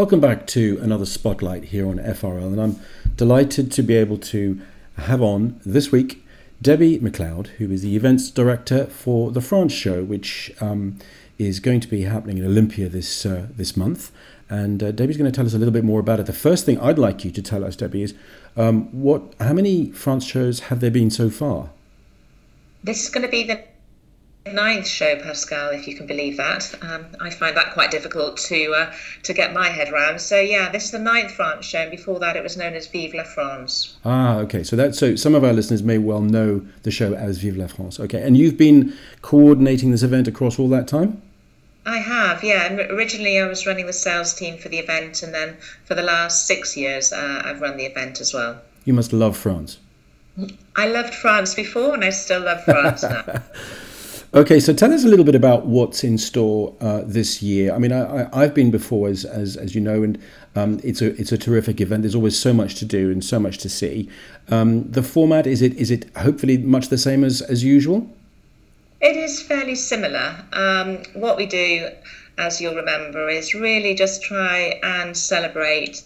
Welcome back to another spotlight here on FRL, and I'm delighted to be able to have on this week Debbie Macleod, who is the events director for the France show, which um, is going to be happening in Olympia this uh, this month. And uh, Debbie's going to tell us a little bit more about it. The first thing I'd like you to tell us, Debbie, is um, what how many France shows have there been so far? This is going to be the ninth show, Pascal, if you can believe that. Um, I find that quite difficult to uh, to get my head around. So yeah, this is the ninth France show, and before that, it was known as Vive la France. Ah, okay. So that so some of our listeners may well know the show as Vive la France. Okay, and you've been coordinating this event across all that time. I have, yeah. And originally, I was running the sales team for the event, and then for the last six years, uh, I've run the event as well. You must love France. I loved France before, and I still love France now. Okay, so tell us a little bit about what's in store uh, this year. I mean, I, have been before, as, as, as you know, and um, it's a it's a terrific event. There's always so much to do and so much to see. Um, the format is it is it hopefully much the same as as usual? It is fairly similar. Um, what we do, as you'll remember, is really just try and celebrate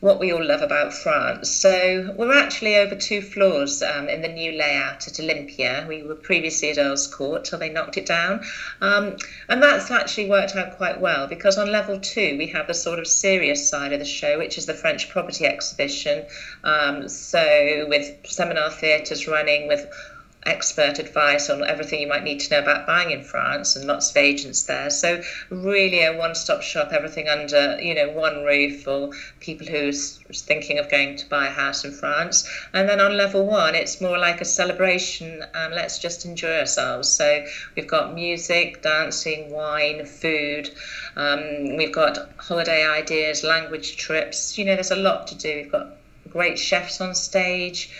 what we all love about France. So we're actually over two floors um, in the new layout at Olympia. We were previously at Earl's Court till they knocked it down. Um, and that's actually worked out quite well because on level two, we have the sort of serious side of the show, which is the French property exhibition. Um, so with seminar theatres running, with expert advice on everything you might need to know about buying in France and lots of agents there. So really a one-stop shop, everything under you know one roof for people who's thinking of going to buy a house in France. And then on level one, it's more like a celebration. and let's just enjoy ourselves. So we've got music, dancing, wine, food. Um, we've got holiday ideas, language trips. You know, there's a lot to do. We've got great chefs on stage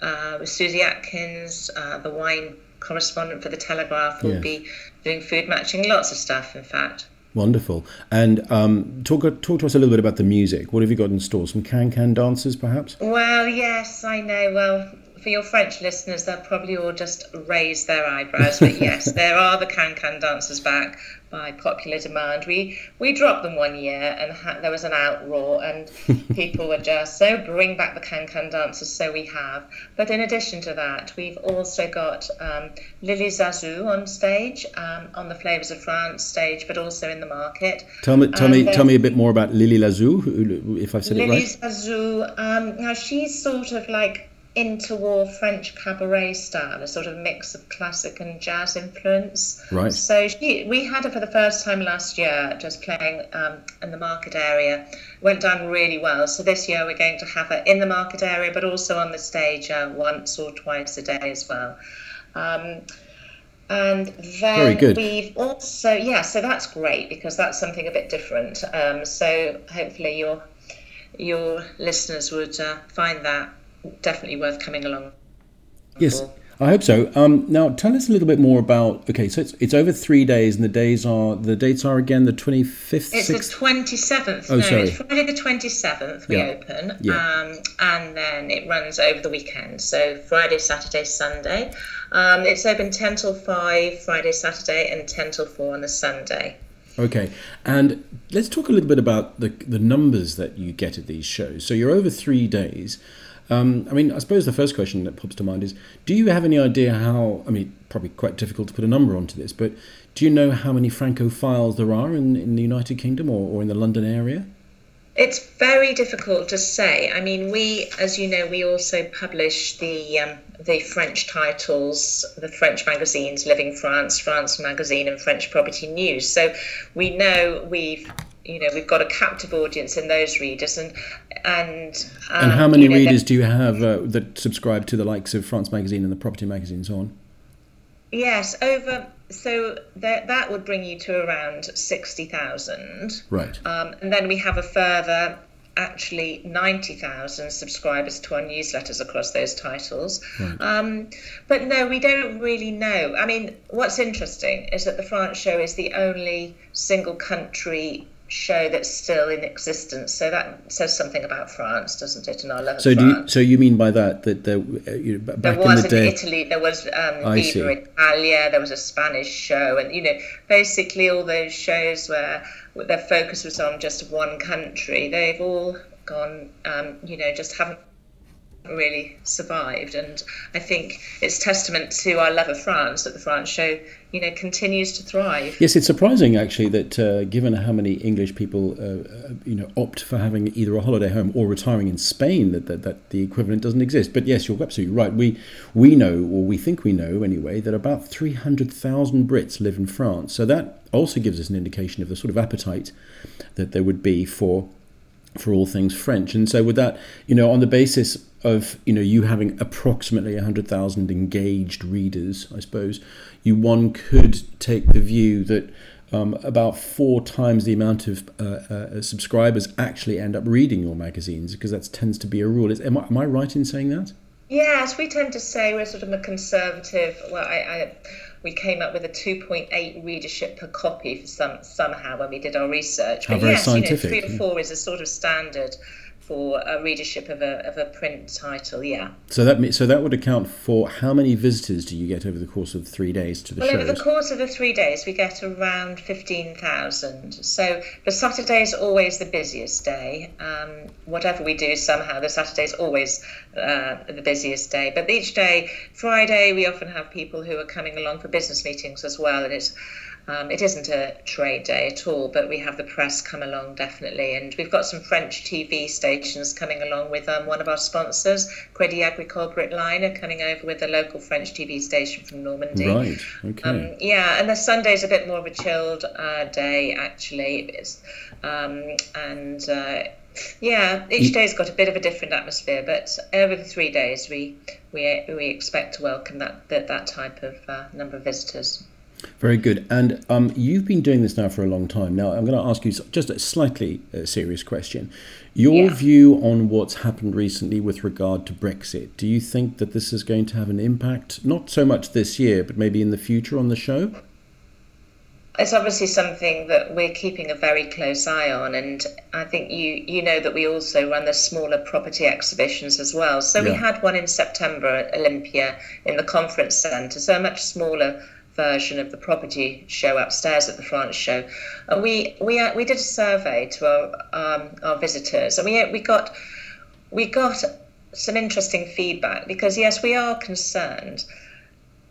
uh, with Susy Atkins, uh, the wine correspondent for the Telegraph, will be doing food matching, lots of stuff, in fact. Wonderful. And um, talk talk to us a little bit about the music. What have you got in store? Some can can dances, perhaps? Well, yes, I know. Well, for your French listeners, they'll probably all just raise their eyebrows. But yes, there are the can can dancers back by popular demand. We we dropped them one year, and ha- there was an outroar, and people were just so bring back the can can dancers. So we have. But in addition to that, we've also got um, Lily Zazou on stage um, on the Flavors of France stage, but also in the market. Tell me, tell me, tell me a bit more about Lily Lazou, if I've said Lily it right. Lily Zazou. Um, now she's sort of like interwar French cabaret style, a sort of mix of classic and jazz influence. Right. So she, we had her for the first time last year, just playing um, in the market area. Went down really well. So this year we're going to have her in the market area, but also on the stage uh, once or twice a day as well. Um, and then we've also yeah, so that's great because that's something a bit different. Um, so hopefully your your listeners would uh, find that definitely worth coming along. Yes. For. I hope so. Um, now, tell us a little bit more about. Okay, so it's, it's over three days, and the days are the dates are again the twenty fifth. It's 6th? the twenty seventh. Oh, no, sorry. It's Friday the twenty seventh. We yeah. open, yeah. Um, and then it runs over the weekend. So Friday, Saturday, Sunday. Um, it's open ten till five Friday, Saturday, and ten till four on the Sunday. Okay, and let's talk a little bit about the the numbers that you get at these shows. So you're over three days. Um, I mean, I suppose the first question that pops to mind is do you have any idea how, I mean, probably quite difficult to put a number onto this, but do you know how many Francophiles there are in, in the United Kingdom or, or in the London area? It's very difficult to say. I mean, we, as you know, we also publish the um, the French titles, the French magazines, Living France, France Magazine, and French Property News. So we know we've you know we've got a captive audience in those readers and and um, and how many you know, readers do you have uh, that subscribe to the likes of France Magazine and the Property Magazine and so on? Yes, over so that that would bring you to around sixty thousand. Right. Um, and then we have a further actually 90,000 subscribers to our newsletters across those titles. Right. Um, but no, we don't really know. I mean, what's interesting is that the France show is the only single country show that's still in existence. So that says something about France, doesn't it? And our love so do France. you, so you mean by that that there, uh, you know, back there in was the in day? Italy, there was um, I see. Viva Italia, there was a Spanish show, and you know, basically all those shows where their focus was on just one country, they've all gone, um, you know, just haven't really survived. And I think it's testament to our love of France that the France show, you know, continues to thrive. Yes, it's surprising actually that uh, given how many English people, uh, uh, you know, opt for having either a holiday home or retiring in Spain, that, that, that the equivalent doesn't exist. But yes, you're absolutely right. We we know, or we think we know anyway, that about three hundred thousand Brits live in France. So that also gives us an indication of the sort of appetite that there would be for for all things French. And so with that, you know, on the basis of you know you having approximately hundred thousand engaged readers, I suppose you one could take the view that. Um, about four times the amount of uh, uh, subscribers actually end up reading your magazines because that tends to be a rule. Is, am, I, am I right in saying that? Yes, we tend to say we're sort of a conservative. Well, I, I we came up with a 2.8 readership per copy for some somehow when we did our research. How but very yes, scientific, you know, three to yeah. four is a sort of standard for a readership of a of a print title. Yeah. So that so that would account for how many visitors do you get over the course of three days to the Well, shows? over the course of the three days, we get around 15,000. So the Saturday is always the busiest day. Um, whatever we do, somehow the Saturday is always uh, the busiest day. But each day, Friday, we often have people who are coming along for business meetings as well. And it's um, it isn't a trade day at all, but we have the press come along definitely, and we've got some French TV stations coming along with um, one of our sponsors, Crédit Agricole Britline, are coming over with a local French TV station from Normandy. right. Okay. Um, yeah, and the Sunday's a bit more of a chilled uh, day actually, um, and uh, yeah, each day's got a bit of a different atmosphere. But over the three days, we we we expect to welcome that that, that type of uh, number of visitors. Very good. And um, you've been doing this now for a long time. Now, I'm going to ask you just a slightly uh, serious question. Your Yeah. view on what's happened recently with regard to Brexit. Do you think that this is going to have an impact, not so much this year, but maybe in the future on the show? It's obviously something that we're keeping a very close eye on, and I think you you know that we also run the smaller property exhibitions as well. So we had one in September at Olympia in the conference centre, so a much smaller version of the property show upstairs at the France show, and we we uh, we did a survey to our um, our visitors, and we we got we got some interesting feedback because yes, we are concerned,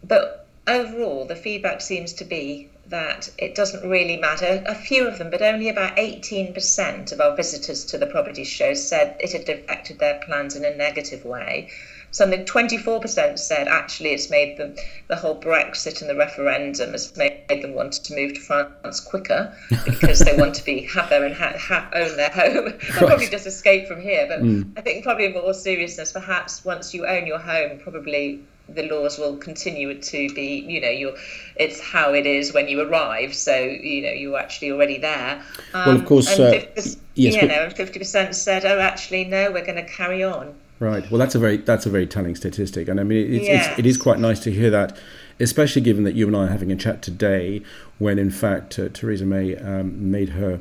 but overall the feedback seems to be that it doesn't really matter. A few of them, but only about 18% of our visitors to the property show said it had affected their plans in a negative way. Something 24% said actually it's made them, the whole Brexit and the referendum has made them want to move to France quicker because they want to be have their own ha, ha, own their home. They'll probably just escape from here. But I think probably in more seriousness, perhaps once you own your home, probably the laws will continue to be you know you're it's how it is when you arrive so you know you're actually already there um, Well, of course, and uh, 50%, yes, you know 50% said oh actually no we're going to carry on Right. Well, that's a very that's a very telling statistic, and I mean it's, Yes. it's, it is quite nice to hear that, especially given that you and I are having a chat today, when in fact uh, Theresa May um, made her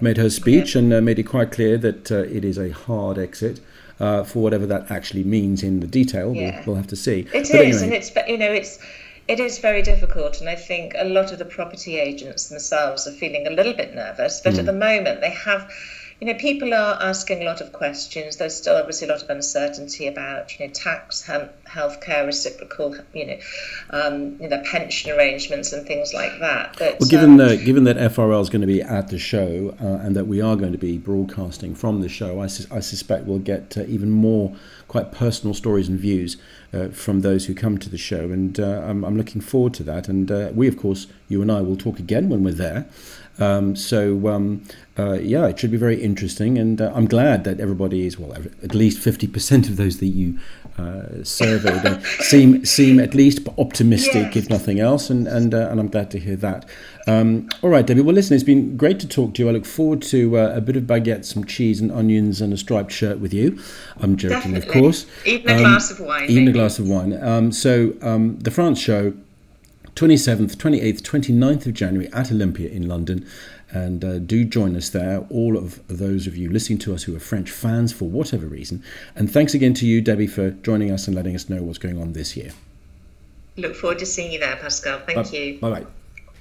made her speech and uh, made it quite clear that uh, it is a hard exit. Uh, for whatever that actually means in the detail, Yeah. we'll, we'll have to see. It is, But anyway, and it's you know it's it is very difficult, and I think a lot of the property agents themselves are feeling a little bit nervous. But Hmm. at the moment, they have, you know, people are asking a lot of questions. There's still obviously a lot of uncertainty about you know tax, hem- healthcare, reciprocal, you know, um, you know, pension arrangements and things like that. But Well, given um, uh, given that FRL is going to be at the show uh, and that we are going to be broadcasting from the show, I, sus- I suspect we'll get uh, even more quite personal stories and views uh, from those who come to the show, and uh, I'm, I'm looking forward to that. And uh, we, of course, you and I will talk again when we're there. Um, so um, uh, yeah, it should be very interesting, and uh, I'm glad that everybody is well. At least fifty percent of those that you uh, surveyed uh, seem seem at least optimistic, Yes. if nothing else, and and uh, and I'm glad to hear that. Um, all right, Debbie. Well, listen, it's been great to talk to you. I look forward to uh, a bit of baguette, some cheese and onions, and a striped shirt with you. I'm joking, of course. Even a Um, glass of wine, Even a glass of wine. Um, so um, the France show 27th, 28th, 29th of January at Olympia in London. And uh, do join us there, all of those of you listening to us who are French fans for whatever reason. And thanks again to you, Debbie, for joining us and letting us know what's going on this year. Look forward to seeing you there, Pascal. Thank bye, you. Bye bye.